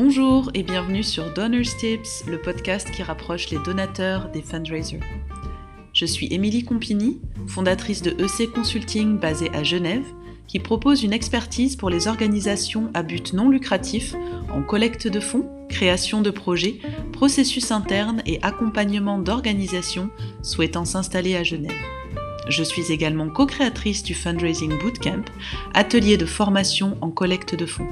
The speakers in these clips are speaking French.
Bonjour et bienvenue sur Donors Tips, le podcast qui rapproche les donateurs des fundraisers. Je suis Émilie Compini, fondatrice de EC Consulting basée à Genève, qui propose une expertise pour les organisations à but non lucratif en collecte de fonds, création de projets, processus internes et accompagnement d'organisations souhaitant s'installer à Genève. Je suis également co-créatrice du Fundraising Bootcamp, atelier de formation en collecte de fonds.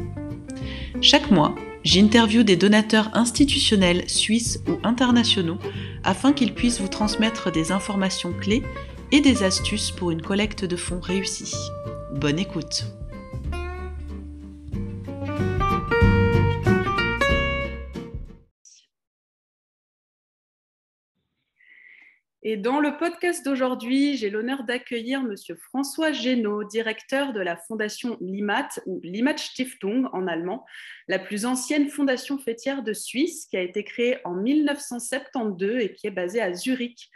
Chaque mois, j'interviewe des donateurs institutionnels suisses ou internationaux afin qu'ils puissent vous transmettre des informations clés et des astuces pour une collecte de fonds réussie. Bonne écoute Et dans le podcast d'aujourd'hui, j'ai l'honneur d'accueillir Monsieur François Génaud, directeur de la fondation Limat, ou Limat Stiftung en allemand, la plus ancienne fondation fêtière de Suisse, qui a été créée en 1972 et qui est basée à Zurich,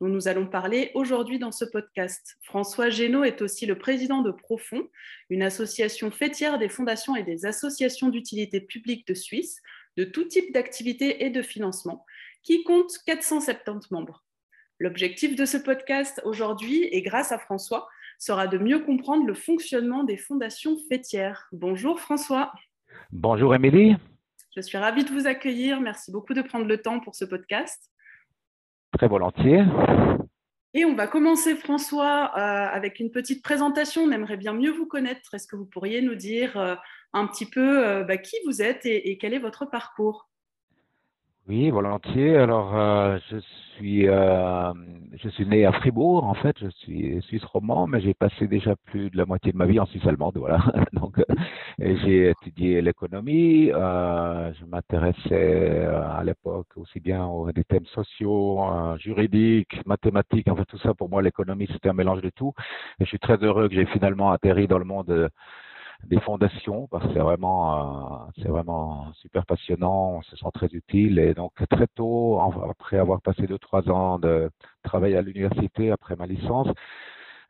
dont nous allons parler aujourd'hui dans ce podcast. François Génaud est aussi le président de Profond, une association fêtière des fondations et des associations d'utilité publique de Suisse, de tout type d'activité et de financement, qui compte 470 membres. L'objectif de ce podcast aujourd'hui, et grâce à François, sera de mieux comprendre le fonctionnement des fondations fêtières. Bonjour François. Bonjour Émilie. Je suis ravie de vous accueillir. Merci beaucoup de prendre le temps pour ce podcast. Très volontiers. Et on va commencer, François, euh, avec une petite présentation. On aimerait bien mieux vous connaître. Est-ce que vous pourriez nous dire euh, un petit peu euh, bah, qui vous êtes et quel est votre parcours? Oui, volontiers. Alors, euh, je suis euh, je suis né à Fribourg, en fait. Je suis suisse roman, mais j'ai passé déjà plus de la moitié de ma vie en Suisse allemande, voilà. Donc, euh, j'ai étudié l'économie. je m'intéressais à l'époque aussi bien aux des thèmes sociaux, juridiques, mathématiques. En fait, tout ça pour moi, l'économie, c'était un mélange de tout. Et je suis très heureux que j'ai finalement atterri dans le monde des fondations parce que c'est vraiment euh, c'est vraiment super passionnant, on se sent très utile. Et donc très tôt après avoir passé deux trois ans de travail à l'université après ma licence,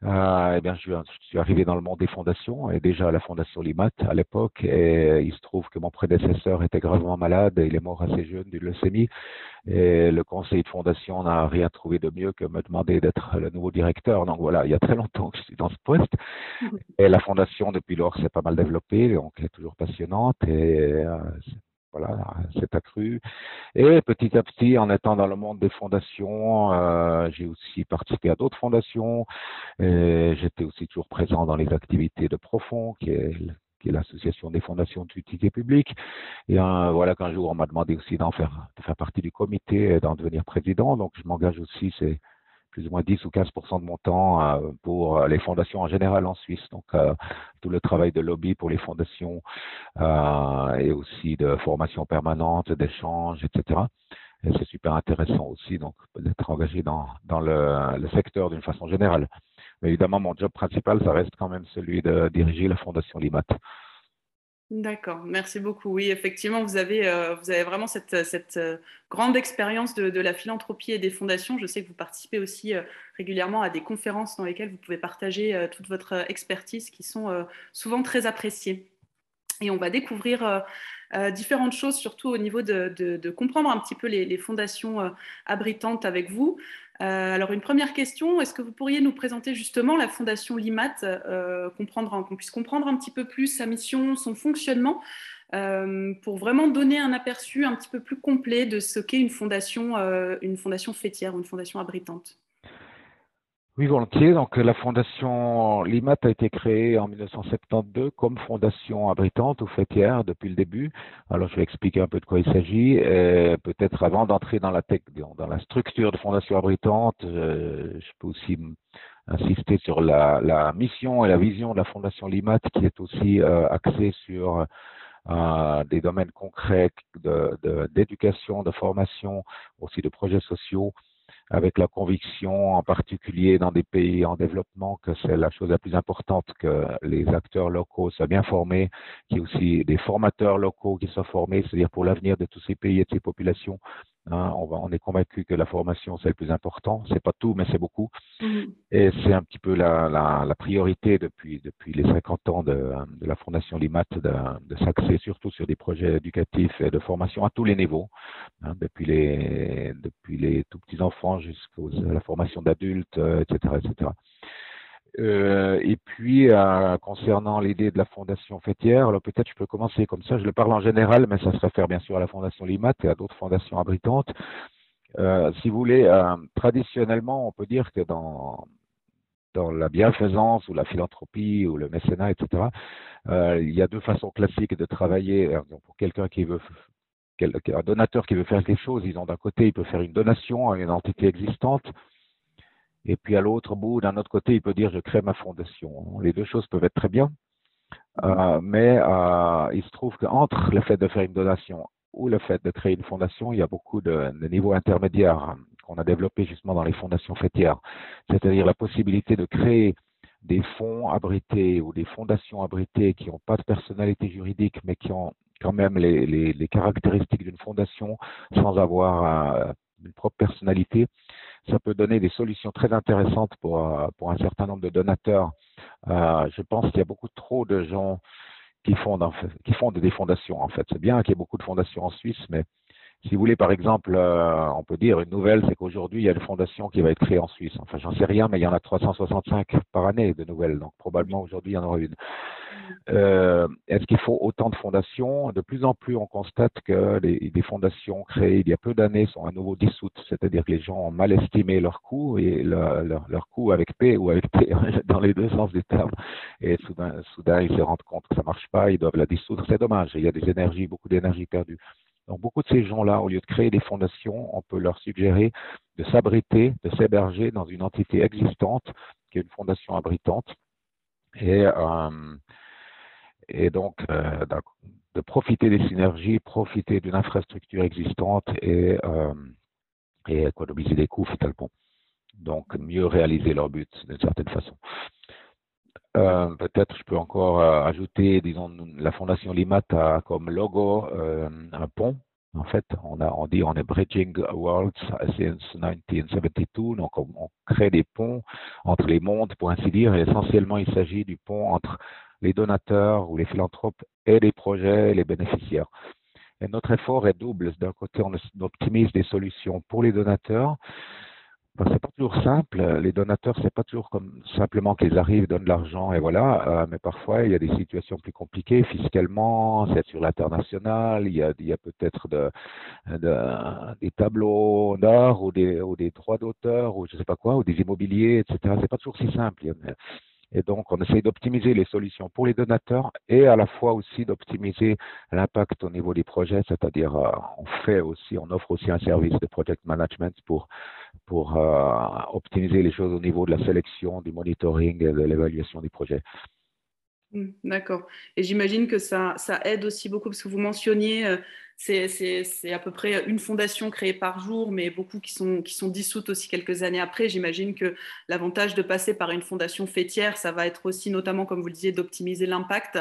eh bien, je, suis arrivé dans le monde des fondations et déjà à la fondation Limat à l'époque. Et il se trouve que mon prédécesseur était gravement malade, il est mort assez jeune d'une leucémie. Et le conseil de fondation n'a rien trouvé de mieux que me demander d'être le nouveau directeur. Donc voilà, il y a très longtemps que je suis dans ce poste. Et la fondation, depuis lors, s'est pas mal développée, donc elle est toujours passionnante. Et euh, voilà, c'est accru. Et petit à petit, en étant dans le monde des fondations, euh, j'ai aussi participé à d'autres fondations. J'étais aussi toujours présent dans les activités de Profond, qui est qui est l'association des fondations d'utilité publique. Et euh, voilà qu'un jour on m'a demandé aussi d'en faire, faire partie du comité et d'en devenir président. Donc je m'engage aussi, c'est plus ou moins 10 ou 15% de mon temps euh, pour euh, les fondations en général en Suisse. Donc, euh, tout le travail de lobby pour les fondations et aussi de formation permanente, d'échange, etc. Et c'est super intéressant aussi donc d'être engagé dans, dans le, le secteur d'une façon générale. Mais évidemment, mon job principal, ça reste quand même celui de diriger la fondation Limat. D'accord, merci beaucoup. Oui, effectivement, vous avez, euh, vous avez vraiment cette, cette euh, grande expérience de, de, la philanthropie et des fondations. Je sais que vous participez aussi euh, régulièrement à des conférences dans lesquelles vous pouvez partager toute votre expertise qui sont souvent très appréciées. Et on va découvrir différentes choses, surtout au niveau de, de, comprendre un petit peu les fondations abritantes avec vous. Euh, alors, une première question, est-ce que vous pourriez nous présenter justement la Fondation Limat, euh, qu'on puisse comprendre un petit peu plus sa mission, son fonctionnement, euh, pour vraiment donner un aperçu un petit peu plus complet de ce qu'est une fondation, une fondation fêtière ou une fondation abritante? Oui, volontiers. Donc, la fondation Limat a été créée en 1972 comme fondation abritante ou fêtière depuis le début. Alors, je vais expliquer un peu de quoi il s'agit. Peut-être avant d'entrer dans la tech, dans la structure de fondation abritante, euh, je peux aussi insister sur la, la, mission et la vision de la fondation Limat qui est aussi euh, axée sur euh, des domaines concrets d'éducation, de, de formation, aussi de projets sociaux avec la conviction, en particulier dans des pays en développement, que c'est la chose la plus importante, que les acteurs locaux soient bien formés, qu'il y ait aussi des formateurs locaux qui soient formés, c'est-à-dire pour l'avenir de tous ces pays et de ces populations, Hein, on, va, on, est convaincu que la formation, c'est le plus important. C'est pas tout, mais c'est beaucoup. Mm-hmm. Et c'est un petit peu la, la, la, priorité depuis, depuis les 50 ans de, de la Fondation Limat de, de s'axer surtout sur des projets éducatifs et de formation à tous les niveaux, hein, depuis, les, depuis les tout petits enfants jusqu'à la formation d'adultes, etc., etc. Euh, et puis, euh, concernant l'idée de la Fondation Fêtière, alors peut-être je peux commencer comme ça, je le parle en général, mais ça se réfère bien sûr à la Fondation Limat et à d'autres fondations abritantes. Euh, si vous voulez, euh, traditionnellement, on peut dire que dans, dans la bienfaisance ou la philanthropie ou le mécénat, etc., euh, il y a deux façons classiques de travailler. pour quelqu'un qui veut un donateur qui veut faire quelque chose, ils ont d'un côté, il peut faire une donation à une entité existante, et puis à l'autre bout, d'un autre côté, il peut dire je crée ma fondation. Les deux choses peuvent être très bien, euh, mais euh, il se trouve qu'entre le fait de faire une donation ou le fait de créer une fondation, il y a beaucoup de, niveaux intermédiaires qu'on a développés justement dans les fondations fêtières, c'est-à-dire la possibilité de créer des fonds abrités ou des fondations abritées qui n'ont pas de personnalité juridique, mais qui ont quand même les, caractéristiques d'une fondation sans avoir une propre personnalité ça peut donner des solutions très intéressantes pour, euh, pour un certain nombre de donateurs. Euh, je pense qu'il y a beaucoup trop de gens qui font qui fondent des fondations, en fait. C'est bien qu'il y ait beaucoup de fondations en Suisse, mais si vous voulez, par exemple, euh, on peut dire une nouvelle, c'est qu'aujourd'hui, il y a une fondation qui va être créée en Suisse. Enfin, j'en sais rien, mais il y en a 365 par année de nouvelles. Donc, probablement aujourd'hui, il y en aura une. Euh, Est-ce qu'il faut autant de fondations? De plus en plus, on constate que les, les fondations créées il y a peu d'années sont à nouveau dissoutes. C'est-à-dire que les gens ont mal estimé leur coût et leur, leur, avec P ou avec T, dans les deux sens du terme. Et soudain, soudain ils se rendent compte que ça marche pas, ils doivent la dissoudre. C'est dommage. Il y a des énergies, beaucoup d'énergie perdue. Donc beaucoup de ces gens-là, au lieu de créer des fondations, on peut leur suggérer de s'abriter, de s'héberger dans une entité existante, qui est une fondation abritante, et, euh, et donc euh, de profiter des synergies, profiter d'une infrastructure existante et, euh, et économiser des coûts finalement. Donc mieux réaliser leur but d'une certaine façon. Euh, peut-être je peux encore ajouter, disons, la Fondation Limat a comme logo un pont. En fait, on dit on est Bridging Worlds since 1972, donc on, on, crée des ponts entre les mondes, pour ainsi dire, et essentiellement il s'agit du pont entre les donateurs ou les philanthropes et les projets et les bénéficiaires. Et notre effort est double. D'un côté, on optimise des solutions pour les donateurs, c'est pas toujours simple. Les donateurs, c'est pas toujours comme simplement qu'ils arrivent, donnent de l'argent et voilà. Euh, mais parfois, il y a des situations plus compliquées fiscalement. C'est sur l'international. Il y a, a peut-être de, de, des tableaux d'art ou des, ou des droits d'auteur ou je sais pas quoi, ou des immobiliers, etc. C'est pas toujours si simple. Et donc, on essaye d'optimiser les solutions pour les donateurs et à la fois aussi d'optimiser l'impact au niveau des projets, c'est-à-dire euh, on fait aussi, on offre aussi un service de project management pour pour euh, optimiser les choses au niveau de la sélection, du monitoring et de l'évaluation des projets. Mmh, d'accord. Et j'imagine que ça, ça, aide aussi beaucoup, parce que vous mentionniez, euh, c'est à peu près une fondation créée par jour, mais beaucoup qui sont, qui sont dissoutes aussi quelques années après. J'imagine que l'avantage de passer par une fondation fêtière, ça va être aussi notamment, comme vous le disiez, d'optimiser l'impact,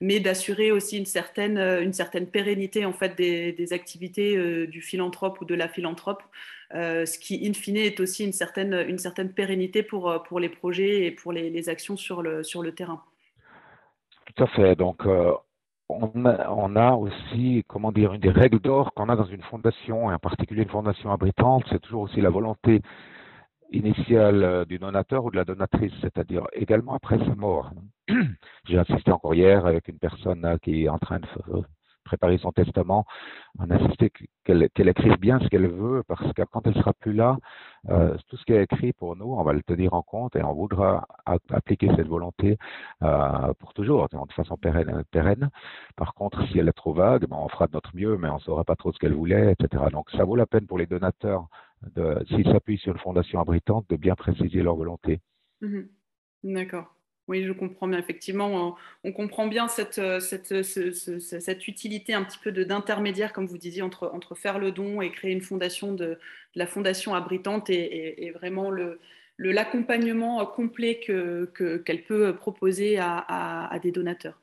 mais d'assurer aussi une certaine, une certaine pérennité en fait, des, activités euh, du philanthrope ou de la philanthrope. Euh, ce qui, in fine, est aussi une certaine, une certaine pérennité pour, pour les projets et pour les, actions sur le, sur le terrain. Tout à fait. Donc, euh, on, a, on, a, aussi, comment dire, une des règles d'or qu'on a dans une fondation, et en particulier une fondation abritante, c'est toujours aussi la volonté initiale euh, du donateur ou de la donatrice, c'est-à-dire également après sa mort. J'ai assisté encore hier avec une personne qui est en train de préparer son testament, on a insisté qu'elle écrive bien ce qu'elle veut, parce que quand elle sera plus là, euh, tout ce qu'elle a écrit pour nous, on va le tenir en compte et on voudra appliquer cette volonté euh, pour toujours, de façon pérenne. Par contre, si elle est trop vague, ben, on fera de notre mieux, mais on ne saura pas trop ce qu'elle voulait, etc. Donc ça vaut la peine pour les donateurs, s'ils s'appuient sur une fondation abritante, de bien préciser leur volonté. Mmh D'accord. Oui, je comprends bien. Effectivement, on, comprend bien cette, euh, cette, cette, utilité un petit peu d'intermédiaire, comme vous disiez, entre, entre faire le don et créer une fondation de, la fondation abritante et, vraiment le l'accompagnement complet qu'elle que, peut proposer à, à, des donateurs.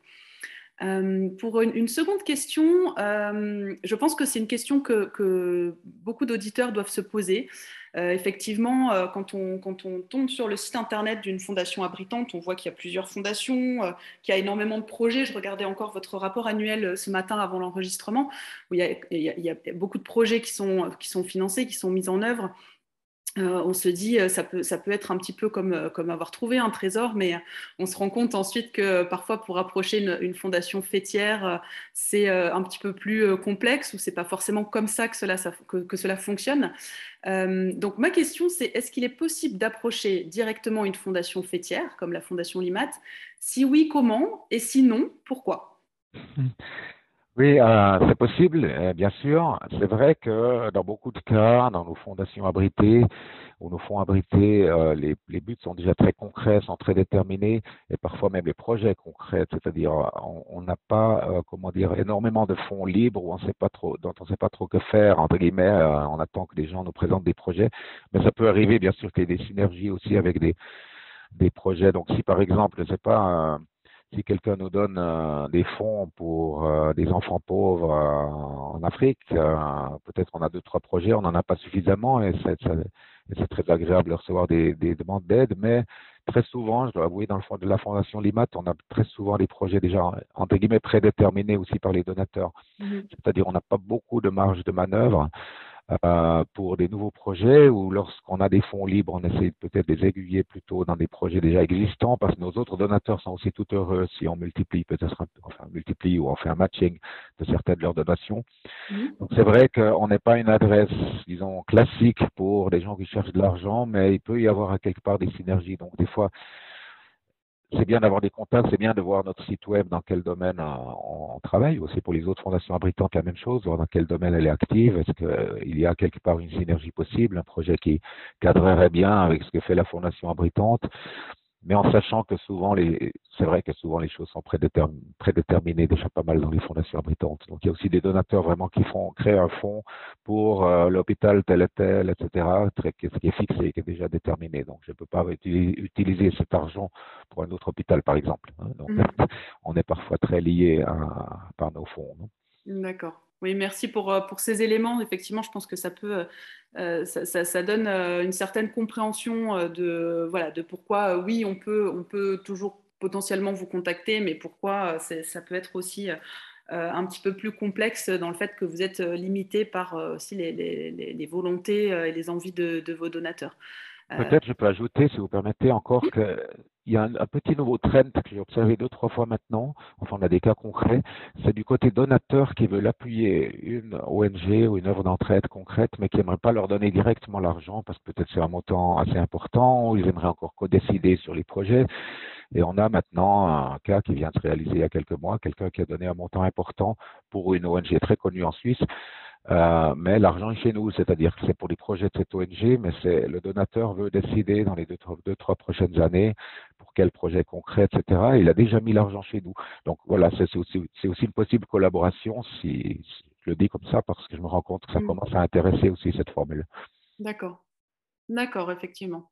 Euh, pour une, seconde question, euh, je pense que c'est une question que, beaucoup d'auditeurs doivent se poser. Euh, effectivement, quand on, quand, on, tombe sur le site internet d'une fondation abritante, on voit qu'il y a plusieurs fondations, qu'il y a énormément de projets. Je regardais encore votre rapport annuel ce matin avant l'enregistrement, où il y, a, beaucoup de projets qui sont financés, qui sont mis en œuvre. Euh, on se dit euh, ça peut, ça peut être un petit peu comme, euh, avoir trouvé un trésor, mais on se rend compte ensuite que parfois pour approcher une, fondation fêtière, c'est un petit peu plus complexe ou c'est pas forcément comme ça que cela, que, cela fonctionne. donc ma question c'est est-ce qu'il est possible d'approcher directement une fondation fêtière comme la fondation Limat? Si oui, comment? Et sinon, pourquoi? oui, euh, c'est possible, euh, bien sûr. C'est vrai que dans beaucoup de cas, dans nos fondations abritées, ou nos fonds abrités, euh, les, les, buts sont déjà très concrets, sont très déterminés, et parfois même les projets concrets, c'est-à-dire on n'a pas, comment dire, énormément de fonds libres où on sait pas trop, dont on ne sait pas trop que faire entre guillemets. on attend que les gens nous présentent des projets, mais ça peut arriver, bien sûr, qu'il y ait des synergies aussi avec des des projets. Donc, si par exemple, je sais pas si quelqu'un nous donne euh, des fonds pour euh, des enfants pauvres euh, en Afrique, peut-être qu'on a deux, trois projets, on n'en a pas suffisamment et c'est très agréable de recevoir des, des demandes d'aide, mais très souvent, je dois avouer, dans le fond de la Fondation Limat, on a très souvent des projets déjà, entre guillemets, prédéterminés aussi par les donateurs. Mmh C'est-à-dire, on n'a pas beaucoup de marge de manœuvre. Euh, pour des nouveaux projets ou lorsqu'on a des fonds libres, on essaie peut-être de les aiguiller plutôt dans des projets déjà existants parce que nos autres donateurs sont aussi tout heureux si on multiplie peut-être, enfin multiplie ou on fait un matching de certaines de leurs donations. Donc c'est vrai qu'on n'est pas une adresse, disons, classique pour des gens qui cherchent de l'argent, mais il peut y avoir à quelque part des synergies. Donc des fois, c'est bien d'avoir des contacts, c'est bien de voir notre site web dans quel domaine on, travaille. Aussi pour les autres fondations abritantes, la même chose, voir dans quel domaine elle est active. Est-ce qu'il y a quelque part une synergie possible, un projet qui cadrerait bien avec ce que fait la fondation abritante? Mais en sachant que souvent, les, c'est vrai que souvent les choses sont prédéterminées déjà pas mal dans les fondations abritantes. Donc il y a aussi des donateurs vraiment qui font créer un fonds pour euh, l'hôpital tel et tel, etc., très, qui est fixé, qui est déjà déterminé. Donc je ne peux pas utiliser cet argent pour un autre hôpital, par exemple. Hein. Donc mmh. on est parfois très lié par nos fonds. D'accord. Oui, merci pour, euh, pour, ces éléments. Effectivement, je pense que ça peut, euh, euh, ça, ça, donne une certaine compréhension de, voilà, de pourquoi, oui, on peut, on peut toujours potentiellement vous contacter, mais pourquoi ça peut être aussi un petit peu plus complexe dans le fait que vous êtes limité par aussi les, les, les, volontés et les envies de, de vos donateurs. Peut-être je peux ajouter, si vous permettez, encore que il y a un, petit nouveau trend que j'ai observé deux, trois fois maintenant, enfin on a des cas concrets, c'est du côté donateur qui veut appuyer une ONG ou une œuvre d'entraide concrète, mais qui n'aimerait pas leur donner directement l'argent parce que peut-être c'est un montant assez important, ou ils aimeraient encore co-décider sur les projets. Et on a maintenant un cas qui vient de se réaliser il y a quelques mois, quelqu'un qui a donné un montant important pour une ONG très connue en Suisse, euh, mais l'argent est chez nous, c'est-à-dire que c'est pour les projets de cette ONG, mais c'est le donateur veut décider dans les deux, trois prochaines années quel projet concret, etc. il a déjà mis l'argent chez nous. Donc voilà, c'est aussi, aussi, une possible collaboration, si, je le dis comme ça, parce que je me rends compte que ça mm. commence à intéresser aussi cette formule. D'accord. D'accord, effectivement.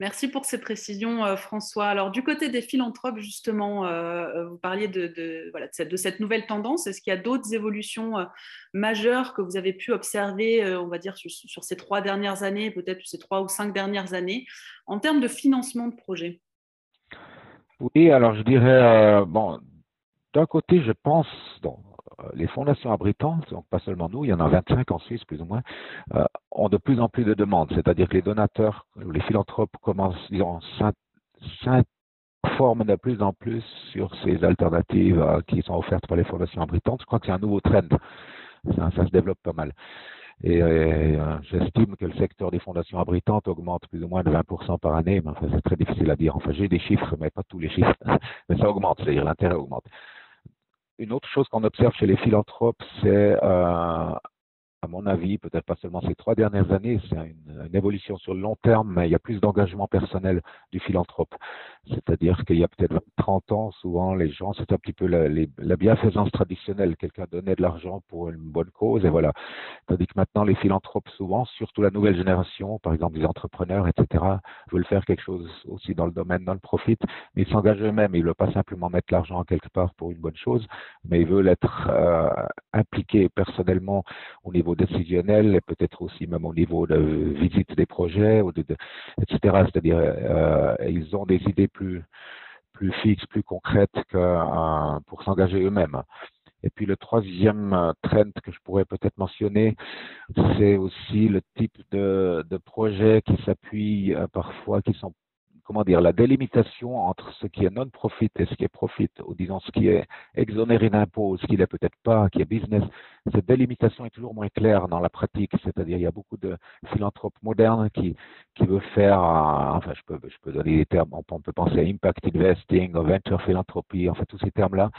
Merci pour ces précisions, euh, François. Alors, du côté des philanthropes, justement, euh, euh, vous parliez de, voilà, de, cette, nouvelle tendance. Est-ce qu'il y a d'autres évolutions majeures que vous avez pu observer, on va dire, sur, ces trois dernières années, peut-être ces trois ou cinq dernières années, en termes de financement de projets? Oui, alors je dirais, bon, d'un côté, je pense, euh, les fondations abritantes, donc pas seulement nous, il y en a 25 en Suisse plus ou moins, euh, ont de plus en plus de demandes. C'est-à-dire que les donateurs, les philanthropes commencent, disons, s'informent de plus en plus sur ces alternatives euh, qui sont offertes par les fondations abritantes. Je crois que c'est un nouveau trend. Ça, se développe pas mal. Et, j'estime que le secteur des fondations abritantes augmente plus ou moins de 20% par année, mais enfin, c'est très difficile à dire. Enfin, j'ai des chiffres, mais pas tous les chiffres. mais ça augmente, c'est-à-dire l'intérêt augmente une autre chose qu'on observe chez les philanthropes, c'est euh, à mon avis, peut-être pas seulement ces trois dernières années, c'est une, évolution sur le long terme, mais il y a plus d'engagement personnel du philanthrope. C'est-à-dire qu'il y a peut-être 30 ans, souvent, les gens, c'était un petit peu la, la bienfaisance traditionnelle. Quelqu'un donnait de l'argent pour une bonne cause, et voilà. Tandis que maintenant, les philanthropes, souvent, surtout la nouvelle génération, par exemple les entrepreneurs, etc., veulent faire quelque chose aussi dans le domaine non-profit, mais ils s'engagent eux-mêmes. Ils ne veulent pas simplement mettre l'argent quelque part pour une bonne chose, mais ils veulent être euh, impliqués personnellement au niveau décisionnel et peut-être aussi même au niveau de visite des projets, ou de, etc. C'est-à-dire, euh, ils ont des idées plus plus fixes, plus concrètes que pour s'engager eux-mêmes. Et puis le troisième euh, trend que je pourrais peut-être mentionner, c'est aussi le type de, de projets qui s'appuient euh, parfois, qui sont comment dire, la délimitation entre ce qui est non-profit et ce qui est profit, ou disons ce qui est exonéré d'impôts, ce qui l'est peut-être pas, qui est business, cette délimitation est toujours moins claire dans la pratique. C'est-à-dire, il y a beaucoup de philanthropes modernes qui, qui veulent faire, euh, enfin, je peux, je peux donner des termes, on peut penser à impact investing, venture philanthropie, enfin, tous ces termes-là,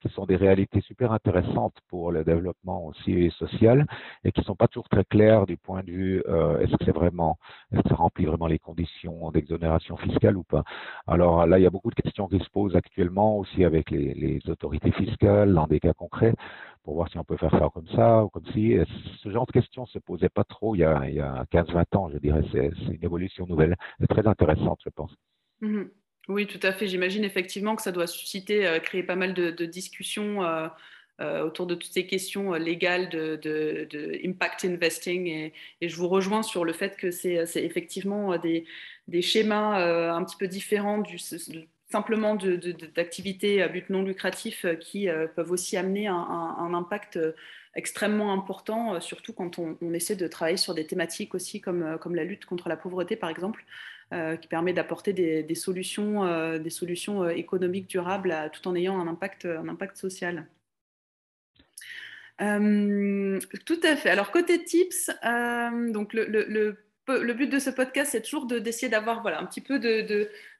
qui sont des réalités super intéressantes pour le développement aussi social et qui sont pas toujours très clairs du point de vue, euh, est-ce que c'est vraiment, est-ce que ça remplit vraiment les conditions d'exonération fiscale ou pas. Alors là, il y a beaucoup de questions qui se posent actuellement aussi avec les, autorités fiscales dans des cas concrets pour voir si on peut faire ça comme ça ou comme si. Ce genre de questions se posait pas trop il y a, a 15-20 ans, je dirais. C'est une évolution nouvelle, très intéressante, je pense. Mhm. Oui, tout à fait. J'imagine effectivement que ça doit susciter, euh, créer pas mal de, discussions. Euh, autour de toutes ces questions euh, légales de, impact investing. Et, je vous rejoins sur le fait que c'est effectivement des, schémas euh, un petit peu différents du, simplement d'activités à but non lucratif qui peuvent aussi amener un, impact extrêmement important, surtout quand on, essaie de travailler sur des thématiques aussi comme, comme la lutte contre la pauvreté, par exemple, qui permet d'apporter des, des, solutions, des solutions économiques durables tout en ayant un impact, un impact social. Euh, tout à fait. Alors, côté tips, euh, donc le, le, but de ce podcast, c'est toujours d'essayer d'avoir voilà, un petit peu de,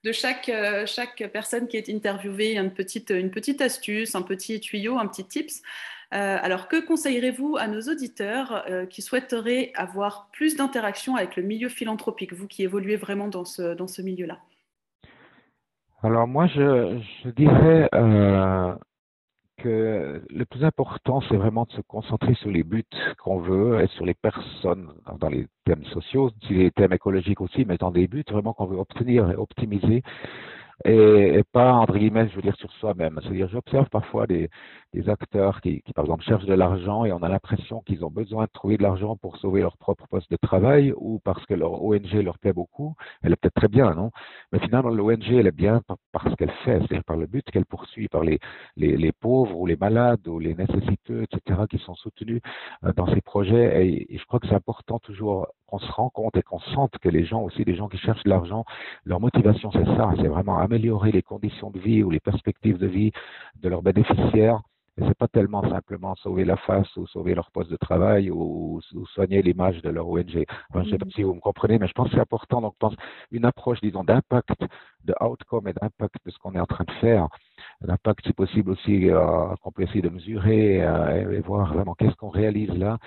de, chaque, euh, chaque, personne qui est interviewée, une petite, une petite astuce, un petit tuyau, un petit tips. alors, que conseillerez-vous à nos auditeurs qui souhaiteraient avoir plus d'interaction avec le milieu philanthropique, vous qui évoluez vraiment dans ce, dans ce milieu-là? Alors, moi, je dirais que le plus important, c'est vraiment de se concentrer sur les buts qu'on veut et sur les personnes dans les thèmes sociaux, les thèmes écologiques aussi, mais dans des buts vraiment qu'on veut obtenir et optimiser et, pas, entre guillemets, je veux dire, sur soi-même. C'est-à-dire, j'observe parfois des, des acteurs qui, qui, par exemple, cherchent de l'argent et on a l'impression qu'ils ont besoin de trouver de l'argent pour sauver leur propre poste de travail ou parce que leur ONG leur plaît beaucoup. Elle est peut-être très bien, non? Mais finalement, l'ONG, elle est bien par, ce qu'elle fait, c'est-à-dire par le but qu'elle poursuit, par les, les, les, pauvres ou les malades ou les nécessiteux, etc., qui sont soutenus euh, dans ces projets. Et, et je crois que c'est important toujours qu'on se rend compte et qu'on sente que les gens aussi, les gens qui cherchent de l'argent, leur motivation, c'est ça, c'est vraiment améliorer les conditions de vie ou les perspectives de vie de leurs bénéficiaires. Et c'est pas tellement simplement sauver la face ou sauver leur poste de travail ou, soigner l'image de leur ONG. Enfin, je sais pas mm-hmm. si vous me comprenez, mais je pense que c'est important. Donc, je pense une approche, disons, d'impact, de outcome et d'impact de ce qu'on est en train de faire l'impact, c'est possible aussi euh, qu'on peut essayer de mesurer euh, et, voir vraiment qu'est-ce qu'on réalise là.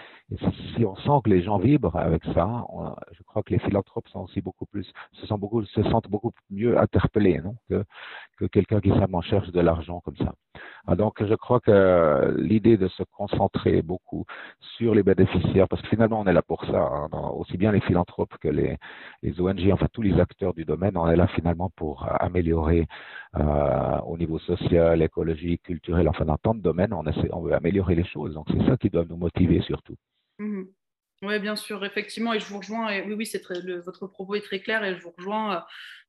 Si, on sent que les gens vibrent avec ça, je crois que les philanthropes sont aussi beaucoup plus, se, sentent beaucoup mieux interpellés que, que quelqu'un qui simplement cherche de l'argent comme ça. Ah, donc, je crois que l'idée de se concentrer beaucoup sur les bénéficiaires, parce que finalement, on est là pour ça, hein, aussi bien les philanthropes que les, ONG, enfin tous les acteurs du domaine, on est là finalement pour améliorer euh, au niveau social, écologique, culturel, enfin dans tant de domaines, on, essaie, on veut améliorer les choses. Donc c'est ça qui doit nous motiver surtout. Mmh oui, bien sûr, effectivement, et je vous rejoins. Oui, oui, c'est votre propos est très clair et je vous rejoins euh,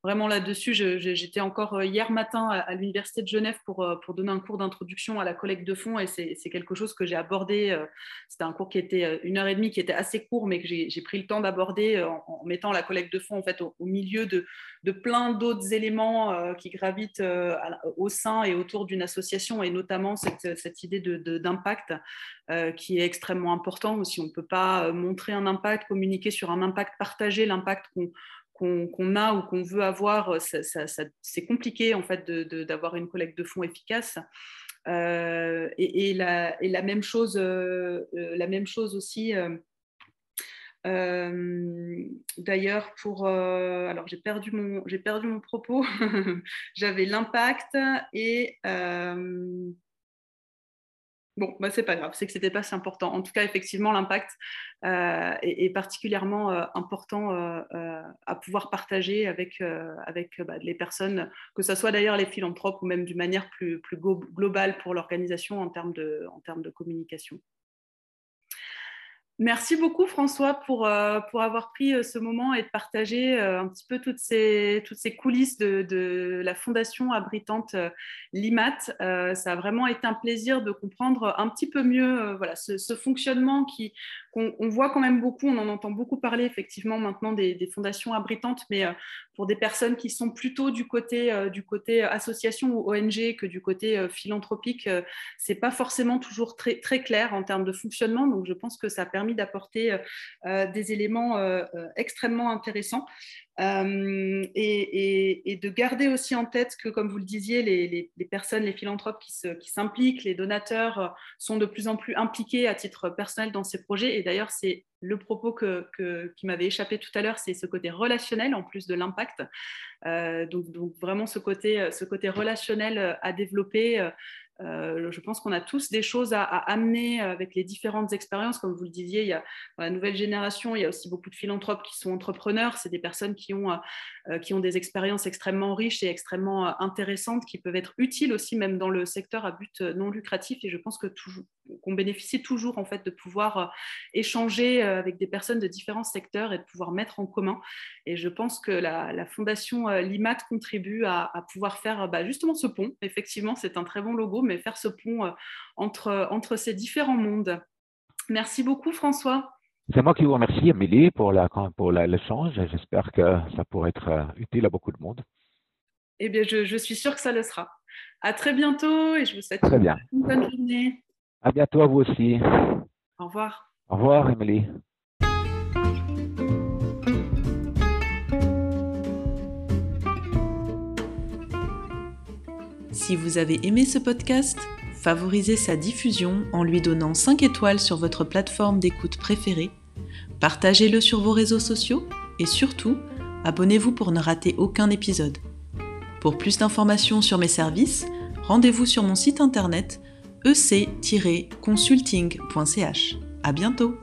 vraiment là-dessus. J'étais encore euh, hier matin à, l'Université de Genève pour, euh, pour donner un cours d'introduction à la collecte de fonds et c'est quelque chose que j'ai abordé. Euh, c'était un cours qui était une heure et demie, qui était assez court, mais que j'ai pris le temps d'aborder en, mettant la collecte de fonds en fait au, milieu de, de plein d'autres éléments qui gravitent au sein et autour d'une association et notamment cette, cette idée d'impact qui est extrêmement important. Si on ne peut pas montrer un impact, communiquer sur un impact, partager l'impact qu'on qu'on a ou qu'on veut avoir, c'est compliqué en fait d'avoir une collecte de fonds efficace. et, la, et, la, même chose, la même chose aussi. D'ailleurs, pour alors j'ai perdu mon j'ai perdu mon propos. J'avais l'impact et Bon, bah, c'est pas grave, c'est que c'était pas si important. En tout cas, effectivement, l'impact euh, est, particulièrement euh, important euh, à pouvoir partager avec, avec bah, les personnes, que ce soit d'ailleurs les philanthropes ou même d'une manière plus, plus globale pour l'organisation en en termes de communication. Merci beaucoup François pour, euh, pour avoir pris euh, ce moment et de partager euh, un petit peu toutes ces, toutes ces coulisses de, de la fondation abritante l'IMAT. ça a vraiment été un plaisir de comprendre un petit peu mieux voilà, ce, fonctionnement qui, on, voit quand même beaucoup, on en entend beaucoup parler effectivement maintenant des, fondations abritantes, mais pour des personnes qui sont plutôt du côté, du côté association ou ONG que du côté philanthropique, c'est pas forcément toujours très, très clair en termes de fonctionnement. Donc je pense que ça a d'apporter des éléments extrêmement intéressants. Euh, et, de garder aussi en tête que, comme vous le disiez, les, personnes, les philanthropes qui, s'impliquent, les donateurs euh, sont de plus en plus impliqués à titre personnel dans ces projets. Et d'ailleurs, c'est le propos que, qui m'avait échappé tout à l'heure, c'est ce côté relationnel en plus de l'impact. Euh, donc, donc, vraiment ce côté, ce côté relationnel à développer. Euh, je pense qu'on a tous des choses à, amener avec les différentes expériences. Comme vous le disiez, il y a, la nouvelle génération, il y a aussi beaucoup de philanthropes qui sont entrepreneurs. C'est des personnes qui ont, euh, euh, qui ont des expériences extrêmement riches et extrêmement intéressantes, qui peuvent être utiles aussi même dans le secteur à but non lucratif. Et je pense que qu'on bénéficie toujours en fait de pouvoir échanger avec des personnes de différents secteurs et de pouvoir mettre en commun. Et je pense que la, fondation Limat contribue à, pouvoir faire bah, justement ce pont. Effectivement, c'est un très bon logo mais faire ce pont euh, entre, entre ces différents mondes. Merci beaucoup, François. C'est moi qui vous remercie, Amélie, pour l'échange. Pour J'espère que ça pourrait être euh, utile à beaucoup de monde. Eh bien, je, je, suis sûre que ça le sera. À très bientôt et je vous souhaite très bien. une bonne journée. À bientôt à vous aussi. Au revoir. Au revoir, Émilie. Si vous avez aimé ce podcast, favorisez sa diffusion en lui donnant 5 étoiles sur votre plateforme d'écoute préférée, partagez-le sur vos réseaux sociaux et surtout, abonnez-vous pour ne rater aucun épisode. Pour plus d'informations sur mes services, rendez-vous sur mon site internet ec-consulting.ch. À bientôt!